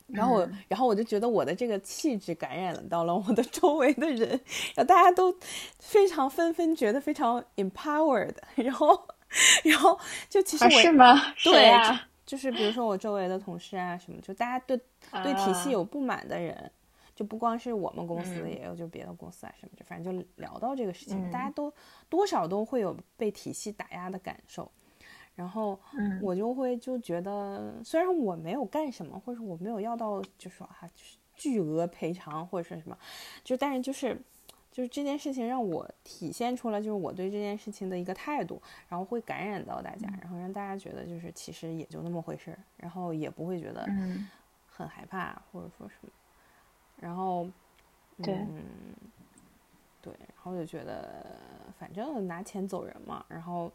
然后我，然后我就觉得我的这个气质感染了到了我的周围的人，然后大家都非常纷纷觉得非常 empowered，然后，然后就其实我是吗？对啊，就是比如说我周围的同事啊什么，就大家对对体系有不满的人，就不光是我们公司，也有就别的公司啊什么，就反正就聊到这个事情，大家都多少都会有被体系打压的感受。然后我就会就觉得，虽然我没有干什么，或者我没有要到，就说啊，就是巨额赔偿或者是什么，就但是就是，就是这件事情让我体现出来，就是我对这件事情的一个态度，然后会感染到大家，然后让大家觉得就是其实也就那么回事儿，然后也不会觉得很害怕或者说什么，然后对，对，然后就觉得反正拿钱走人嘛，然后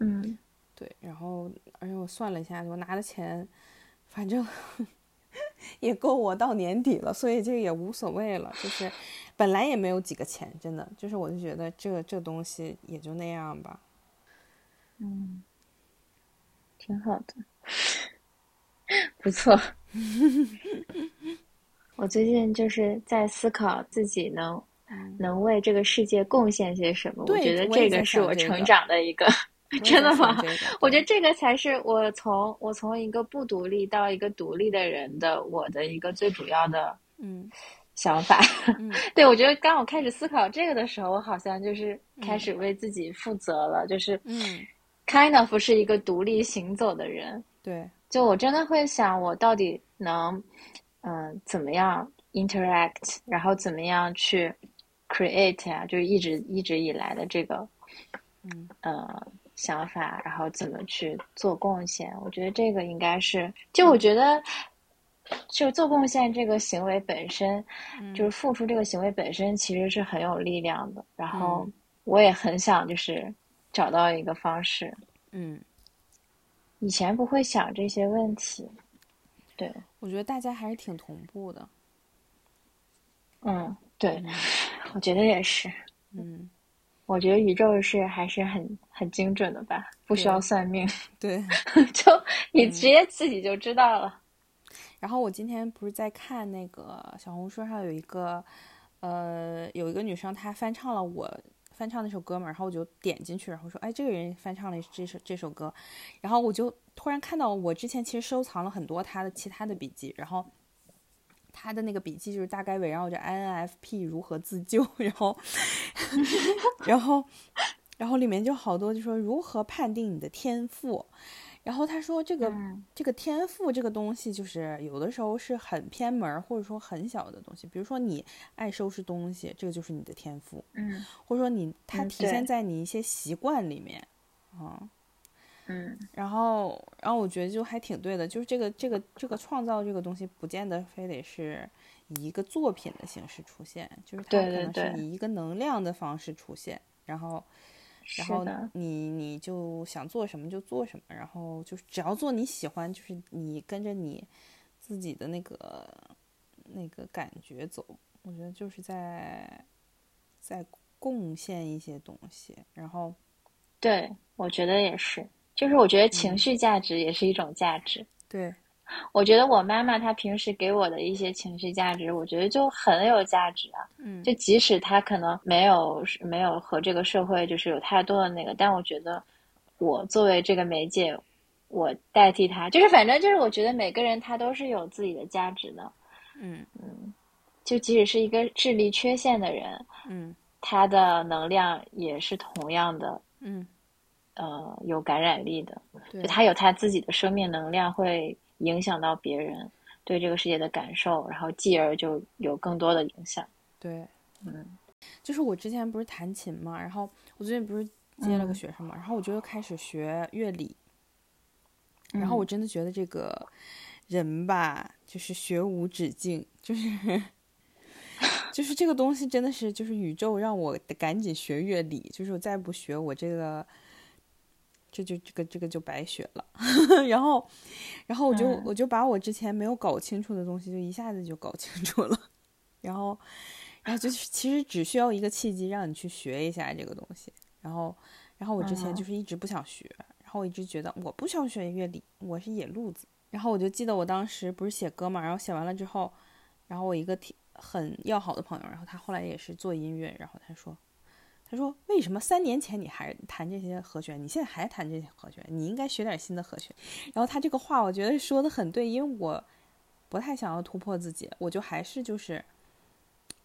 嗯。对，然后而且我算了一下，我拿的钱，反正 也够我到年底了，所以这个也无所谓了。就是 本来也没有几个钱，真的，就是我就觉得这这东西也就那样吧。嗯，挺好的，不错。我最近就是在思考自己能能为这个世界贡献些什么。我觉得这个是我成长的一个。真的吗？我觉得这个才是我从我从一个不独立到一个独立的人的我的一个最主要的嗯想法。对，我觉得刚我开始思考这个的时候，我好像就是开始为自己负责了，就是嗯，kind of 是一个独立行走的人。对，就我真的会想，我到底能嗯怎么样 interact，然后怎么样去 create 呀？就是一直一直以来的这个嗯呃。想法，然后怎么去做贡献？我觉得这个应该是，就我觉得，就做贡献这个行为本身，就是付出这个行为本身，其实是很有力量的。然后我也很想，就是找到一个方式。嗯，以前不会想这些问题。对，我觉得大家还是挺同步的。嗯，对，我觉得也是。嗯。我觉得宇宙是还是很很精准的吧，不需要算命。对，就你直接自己就知道了。然后我今天不是在看那个小红书上有一个，呃，有一个女生她翻唱了我翻唱那首歌嘛，然后我就点进去，然后说，哎，这个人翻唱了这首这首歌，然后我就突然看到我之前其实收藏了很多他的其他的笔记，然后。他的那个笔记就是大概围绕着 INFP 如何自救，然后，然后，然后里面就好多就说如何判定你的天赋，然后他说这个这个天赋这个东西就是有的时候是很偏门或者说很小的东西，比如说你爱收拾东西，这个就是你的天赋，嗯，或者说你它体现在你一些习惯里面，啊。嗯，然后，然后我觉得就还挺对的，就是这个这个这个创造这个东西，不见得非得是以一个作品的形式出现，就是它可能是以一个能量的方式出现。然后，然后你你就想做什么就做什么，然后就是只要做你喜欢，就是你跟着你自己的那个那个感觉走。我觉得就是在在贡献一些东西。然后，对我觉得也是。就是我觉得情绪价值也是一种价值。对，我觉得我妈妈她平时给我的一些情绪价值，我觉得就很有价值啊。嗯，就即使她可能没有没有和这个社会就是有太多的那个，但我觉得我作为这个媒介，我代替她，就是反正就是我觉得每个人他都是有自己的价值的。嗯嗯，就即使是一个智力缺陷的人，嗯，他的能量也是同样的。嗯。呃，有感染力的，就他有他自己的生命能量，会影响到别人对这个世界的感受，然后继而就有更多的影响。对，嗯，就是我之前不是弹琴嘛，然后我最近不是接了个学生嘛，然后我就开始学乐理，然后我真的觉得这个人吧，就是学无止境，就是 就是这个东西真的是就是宇宙让我赶紧学乐理，就是我再不学我这个。这就这个这个就白学了，然后，然后我就我就把我之前没有搞清楚的东西，就一下子就搞清楚了，然后，然后就是其实只需要一个契机让你去学一下这个东西，然后，然后我之前就是一直不想学，然后我一直觉得我不想学乐理，我是野路子，然后我就记得我当时不是写歌嘛，然后写完了之后，然后我一个挺很要好的朋友，然后他后来也是做音乐，然后他说，他说为什么三年前你还弹这些和弦，你现在还弹这些和弦，你应该学点新的和弦。然后他这个话我觉得说的很对，因为我不太想要突破自己，我就还是就是，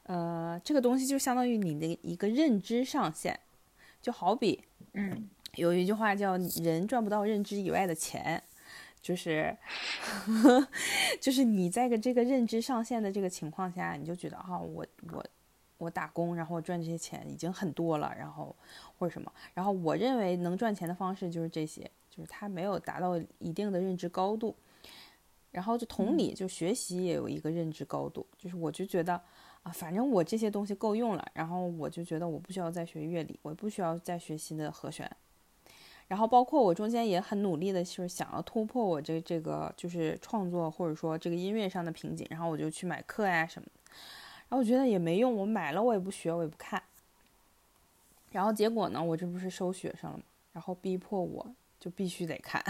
呃，这个东西就相当于你的一个认知上限，就好比嗯有一句话叫“人赚不到认知以外的钱”，就是，就是你在个这个认知上限的这个情况下，你就觉得啊、我我我打工，然后我赚这些钱已经很多了，然后或者什么，然后我认为能赚钱的方式就是这些，就是他没有达到一定的认知高度。然后就同理，就学习也有一个认知高度，就是我就觉得啊，反正我这些东西够用了，然后我就觉得我不需要再学乐理，我不需要再学新的和弦。然后包括我中间也很努力的，就是想要突破我这这个就是创作或者说这个音乐上的瓶颈，然后我就去买课呀什么后我觉得也没用，我买了我也不学，我也不看。然后结果呢，我这不是收学生了吗？然后逼迫我就必须得看，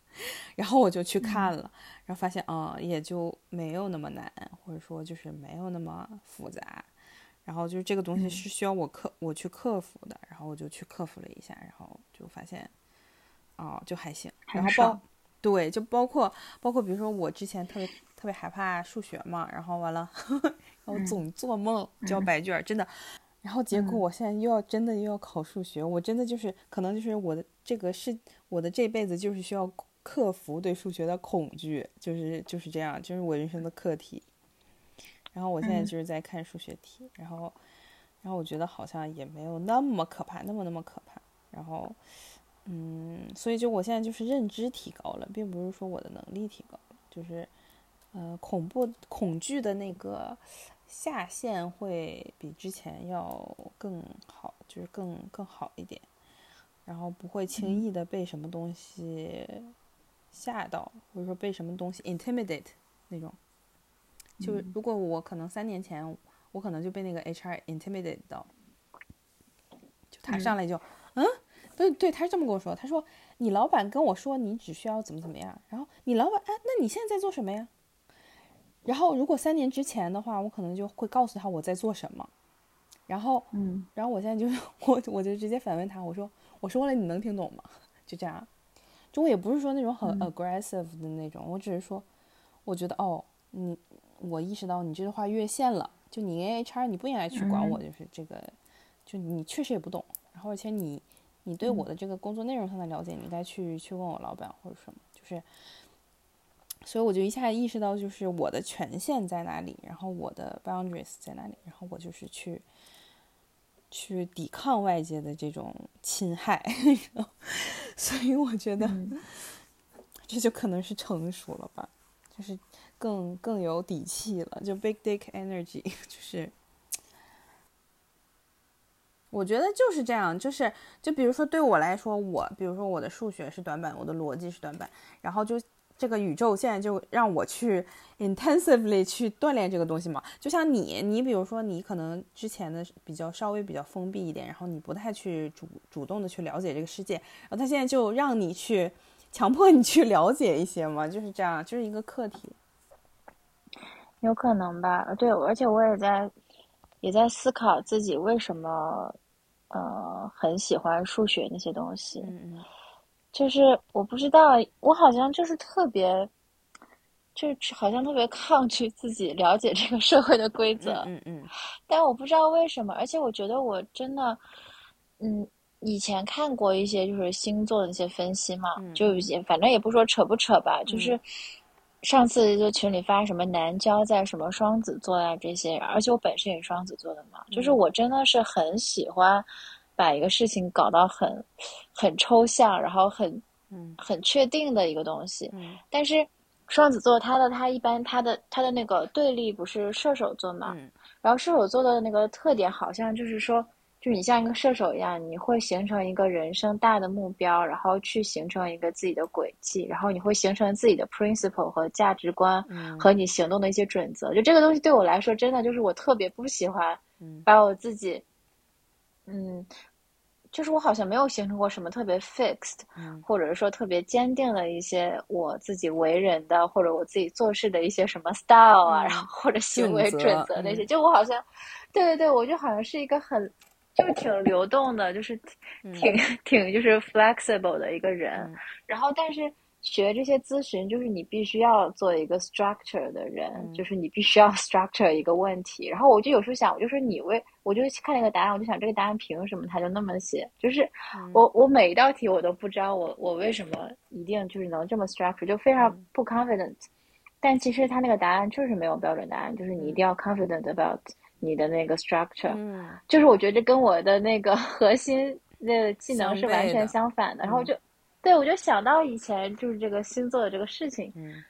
然后我就去看了，然后发现啊、也就没有那么难，或者说就是没有那么复杂。然后就是这个东西是需要我克我去克服的，然后我就去克服了一下，然后就发现，哦，就还行。然后包对，就包括包括比如说我之前特别特别害怕数学嘛，然后完了，然后总做梦交白卷儿，真的。然后结果我现在又要真的又要考数学，我真的就是可能就是我的这个是我的这辈子就是需要克服对数学的恐惧，就是就是这样，就是我人生的课题。然后我现在嗯就是在看数学题，然后然后我觉得好像也没有那么可怕，那么那么可怕。然后嗯，所以就我现在就是认知提高了，并不是说我的能力提高了，就是呃恐怖恐惧的那个下限会比之前要更好，就是更更好一点，然后不会轻易的被什么东西吓到，或者说被什么东西 intimidate 那种。就是如果我可能三年前，我可能就被那个 HR intimidate 到，就他上来就，嗯，对对，他是这么跟我说，他说你老板跟我说你只需要怎么怎么样，然后你老板，哎，那你现在在做什么呀？然后如果三年之前的话，我可能就会告诉他我在做什么，然后，嗯然后我现在就是我我就直接反问他，我说我说了你能听懂吗？就这样，就我也不是说那种很 aggressive 的那种，我只是说，我觉得哦，你我意识到你这句话越线了，就你 HR 你不应该去管我，就是这个，就你确实也不懂，然后而且你你对我的这个工作内容上的了解，你应该去去问我老板或者什么，就是，所以我就一下意识到就是我的权限在哪里，然后我的 boundaries 在哪里，然后我就是去去抵抗外界的这种侵害，所以我觉得嗯 这就可能是成熟了吧，就是更更有底气了，就 big dick energy，就是。我觉得就是这样，就是就比如说对我来说，我比如说我的数学是短板，我的逻辑是短板，然后就这个宇宙现在就让我去 intensively 去锻炼这个东西嘛。就像你，你比如说你可能之前的比较稍微比较封闭一点，然后你不太去主主动的去了解这个世界，然后他现在就让你去强迫你去了解一些嘛，就是这样，就是一个课题。有可能吧，对，而且我也在也在思考自己为什么呃很喜欢数学那些东西，嗯嗯就是我不知道，我好像就是特别，就是好像特别抗拒自己了解这个社会的规则，嗯嗯。但我不知道为什么，而且我觉得我真的，嗯，以前看过一些就是星座的一些分析嘛，嗯就也反正也不说扯不扯吧，就是上次就群里发什么南郊在什么双子座呀、这些，而且我本身也是双子座的嘛，就是嗯。我真的是很喜欢把一个事情搞到很很抽象，然后很嗯很确定的一个东西，嗯但是双子座它的它一般它的它的那个对立不是射手座嘛，嗯然后射手座的那个特点好像就是说，就你像一个射手一样，你会形成一个人生大的目标，然后去形成一个自己的轨迹，然后你会形成自己的 principle 和价值观嗯和你行动的一些准则。就这个东西对我来说，真的就是我特别不喜欢嗯把我自己，嗯，就是我好像没有形成过什么特别 fixed，嗯。或者是说特别坚定的一些我自己为人的或者我自己做事的一些什么 style 啊，嗯然后或者行为准则那些，嗯。就我好像，对对对，我就好像是一个很就是挺流动的，就是嗯。挺、挺就是 flexible 的一个人，嗯。然后但是。学这些咨询，就是你必须要做一个 structure 的人，嗯就是你必须要 structure 一个问题。然后我就有时候想，我就说你为，我就看那个答案，我就想这个答案凭什么他就那么写？就是嗯我我每一道题我都不知道我我为什么一定就是能这么 structure，就非常嗯不 confident。但其实他那个答案就是没有标准答案，就是你一定要 confident about 你的那个 structure。嗯就是我觉得这跟我的那个 核心的技能是完全相反的。然后就，对我就想到以前就是这个星座的这个事情，嗯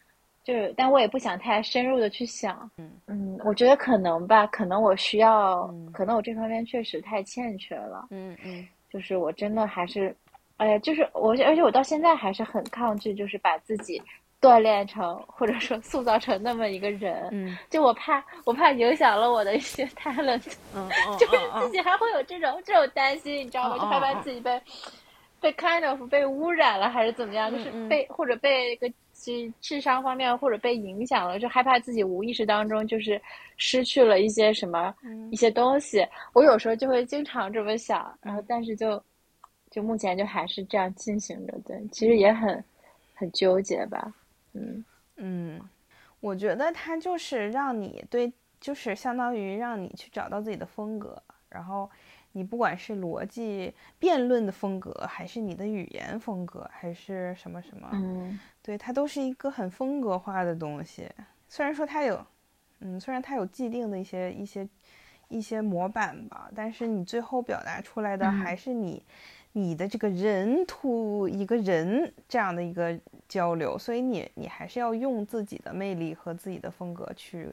就是但我也不想太深入的去想。嗯嗯，我觉得可能吧，可能我需要，嗯可能我这方面确实太欠缺了。嗯嗯就是我真的还是，哎呀，就是我，而且我到现在还是很抗拒，就是把自己锻炼成或者说塑造成那么一个人。嗯就我怕，我怕影响了我的一些 talent，嗯，就是嗯自己还会有这种这种担心，你知道吗？嗯就害怕嗯自己被被 kind of 被污染了，还是怎么样？就是被或者被一个智智商方面或者被影响了，就害怕自己无意识当中就是失去了一些什么嗯一些东西。我有时候就会经常这么想，然后但是就就目前就还是这样进行着，对，其实也很很纠结吧，嗯嗯，我觉得它就是让你对，就是相当于让你去找到自己的风格，然后你不管是逻辑辩论的风格，还是你的语言风格，还是什么什么，嗯。对，它都是一个很风格化的东西。虽然说它有，嗯，虽然它有既定的一些一些一些模板吧，但是你最后表达出来的嗯。还是你、你的这个人突一个人这样的一个交流，所以你你还是要用自己的魅力和自己的风格去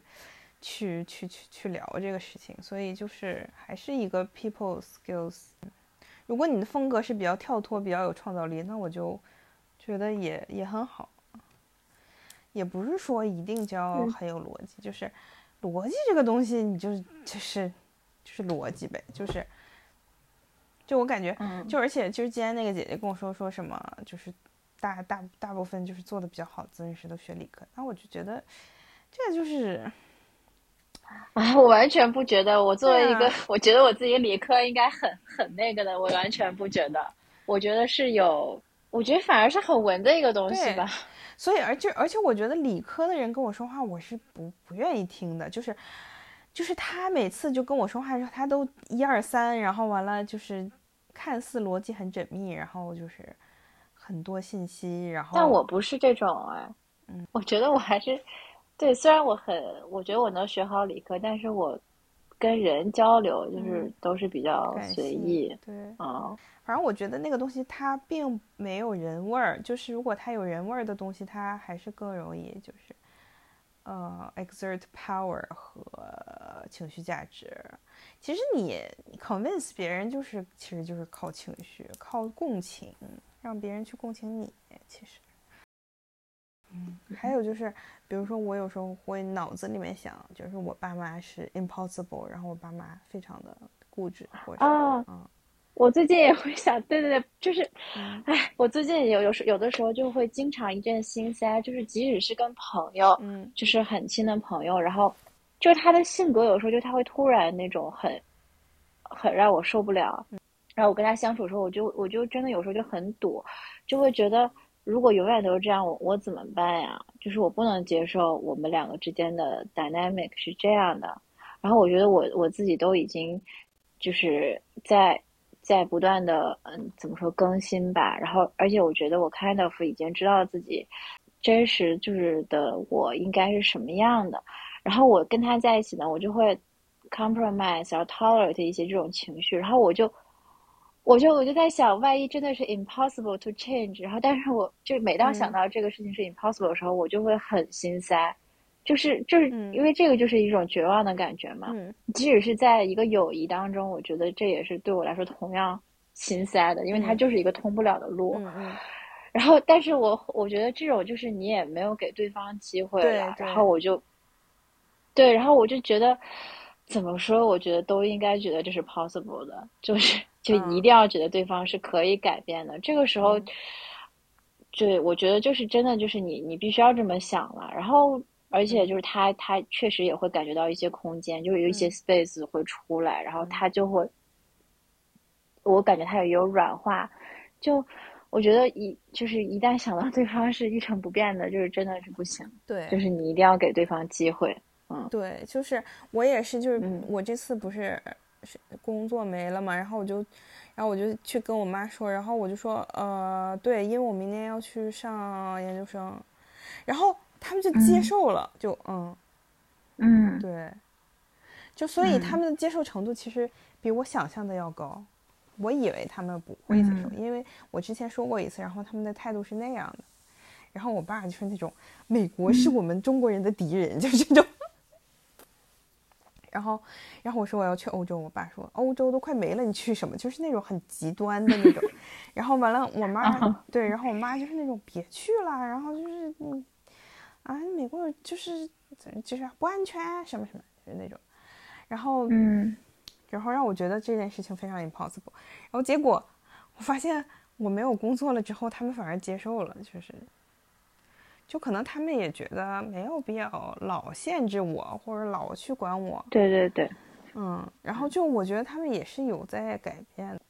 去去去去聊这个事情，所以就是还是一个 people skills。如果你的风格是比较跳脱、比较有创造力，那我就觉得也也很好。也不是说一定就要嗯很有逻辑，就是逻辑这个东西，你就是就是就是逻辑呗，就是就我感觉，嗯就而且就是今天那个姐姐跟我说说什么，就是大大大部分就是做的比较好的咨询师都学理科，那我就觉得这就是啊，我完全不觉得，我作为一个，啊我觉得我自己理科应该很很那个的，我完全不觉得，我觉得是有，我觉得反而是很文的一个东西吧。所以，而且而且，我觉得理科的人跟我说话，我是不不愿意听的。就是，就是他每次就跟我说话的时候，他都一二三，然后完了就是看似逻辑很缜密，然后就是很多信息，然后但我不是这种哎，嗯，我觉得我还是对，虽然我很，我觉得我能学好理科，但是我跟人交流就是嗯都是比较随意，对，嗯反正我觉得那个东西它并没有人味儿，就是如果它有人味儿的东西，它还是更容易就是呃 exert power 和情绪价值。其实你你 convince 别人就是其实就是靠情绪，靠共情，让别人去共情你。其实，嗯，还有就是，比如说我有时候会脑子里面想，就是我爸妈是 impossible，然后我爸妈非常的固执，或者啊嗯我最近也会想，对对对，就是，嗯。哎，我最近有有时有的时候就会经常一阵心塞，就是即使是跟朋友，嗯。就是很亲的朋友，然后就是他的性格有时候就他会突然那种很很让我受不了，然后我跟他相处的时候，我就我就真的有时候就很堵，就会觉得如果永远都是这样，我我怎么办呀？就是我不能接受我们两个之间的 dynamic 是这样的，然后我觉得我我自己都已经就是在。在不断的嗯怎么说更新吧，然后而且我觉得我 kind of 已经知道自己真实就是的我应该是什么样的，然后我跟他在一起呢，我就会 compromise 然后 tolerate 一些这种情绪，然后我就我就我就在想，万一真的是 impossible to change，然后但是我就每当想嗯到这个事情是 impossible 的时候，我就会很心塞，就是就是嗯因为这个就是一种绝望的感觉嘛。嗯即使是在一个友谊当中，我觉得这也是对我来说同样心塞的，因为它嗯就是一个通不了的路。然后，但是我我觉得这种就是你也没有给对方机会然后我就，对，然后我就觉得，怎么说？我觉得都应该觉得这是 possible 的，就是就嗯一定要觉得对方是可以改变的。这个时候，对我觉得就是真的就是你你必须要这么想了。然后，而且就是他他确实也会感觉到一些空间，就是有一些嗯 space 会出来，然后嗯他就会，我感觉他也有软化。就我觉得一就是一旦想到对方是一成不变的，就是真的是不行。对，就是你一定要给对方机会。嗯对，就是我也是，就是嗯我这次不是是工作没了嘛，然后我就，然后我就去跟我妈说，然后我就说，呃，对，因为我明年要去上研究生，然后他们就接嗯。受了，就嗯，嗯，对，就所以嗯。他们的接受程度其实比我想象的要高，我以为他们不会接受，嗯。因为我之前说过一次，然后他们的态度是那样的，然后我爸就是那种美国是我们中国人的敌人，就是这种。然后，然后我说我要去欧洲，我爸说欧洲都快没了，你去什么？就是那种很极端的那种。然后完了，我妈啊对，然后我妈就是那种别去了，然后就是嗯啊，美国就是就是不安全什么什么，就是那种。然后嗯然后让我觉得这件事情非常 impossible。然后结果我发现我没有工作了之后，他们反而接受了，就是，就可能他们也觉得没有必要老限制我或者老去管我，对对对。嗯。然后就我觉得他们也是有在改变的，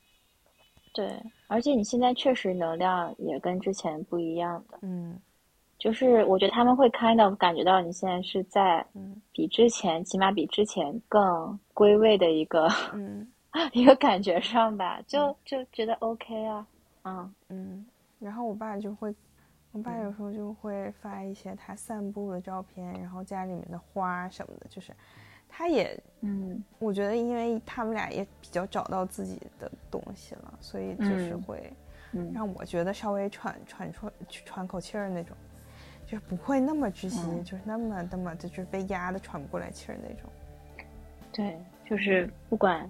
对，而且你现在确实能量也跟之前不一样的，嗯。就是我觉得他们会 kind of 感觉到你现在是在嗯。比之前，起码比之前更归位的一个嗯。一个感觉上吧，就就觉得 OK 啊，嗯。嗯。然后我爸就会，我爸有时候就会发一些他散步的照片，然后家里面的花什么的，就是他也嗯。我觉得，因为他们俩也比较找到自己的东西了，所以就是嗯会嗯。让我觉得稍微喘喘出喘口气儿那种，就是不会那么窒息，嗯。就是那么那么就是被压的喘不过来气儿那种。对，就是不管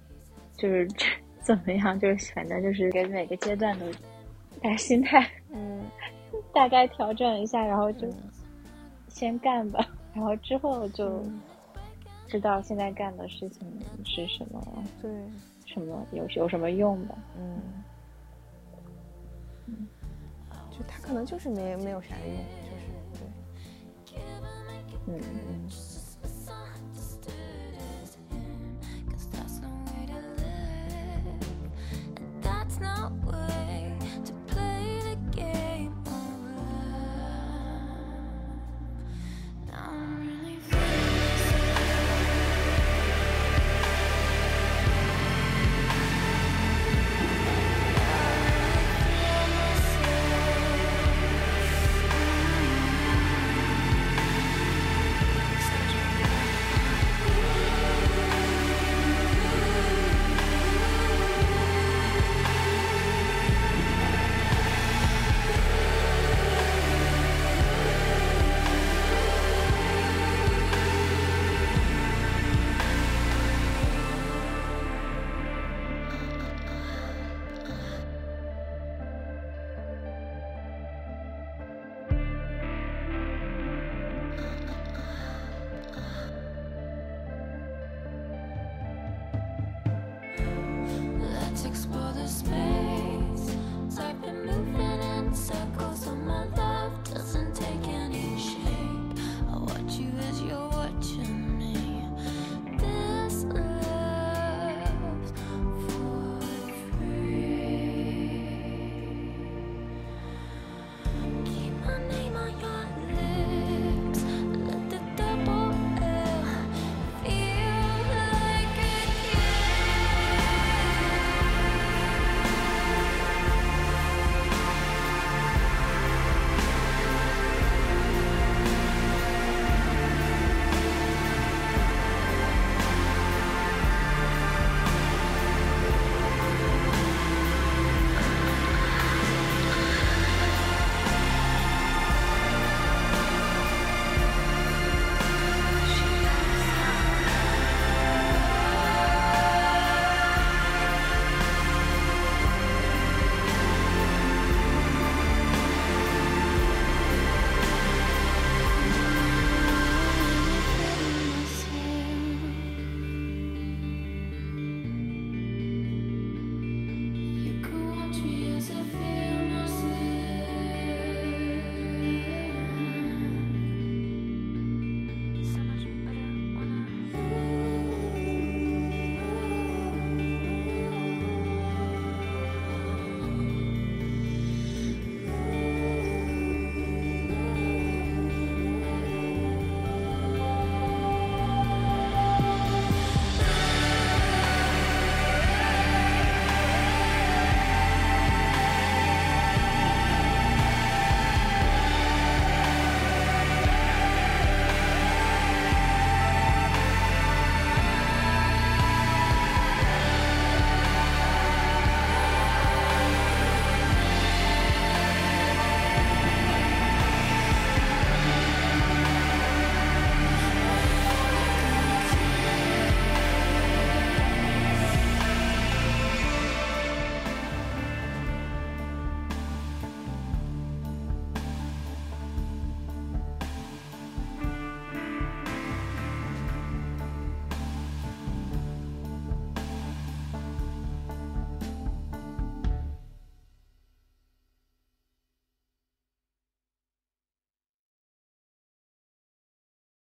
就是 怎么样，就是反正就是给每个阶段都把心态嗯大概调整一下，然后就嗯。先干吧，然后之后就嗯。知道现在干的事情是什么了，对，什么有有什么用吧。嗯，就他可能就是没没有啥用，就是对，嗯，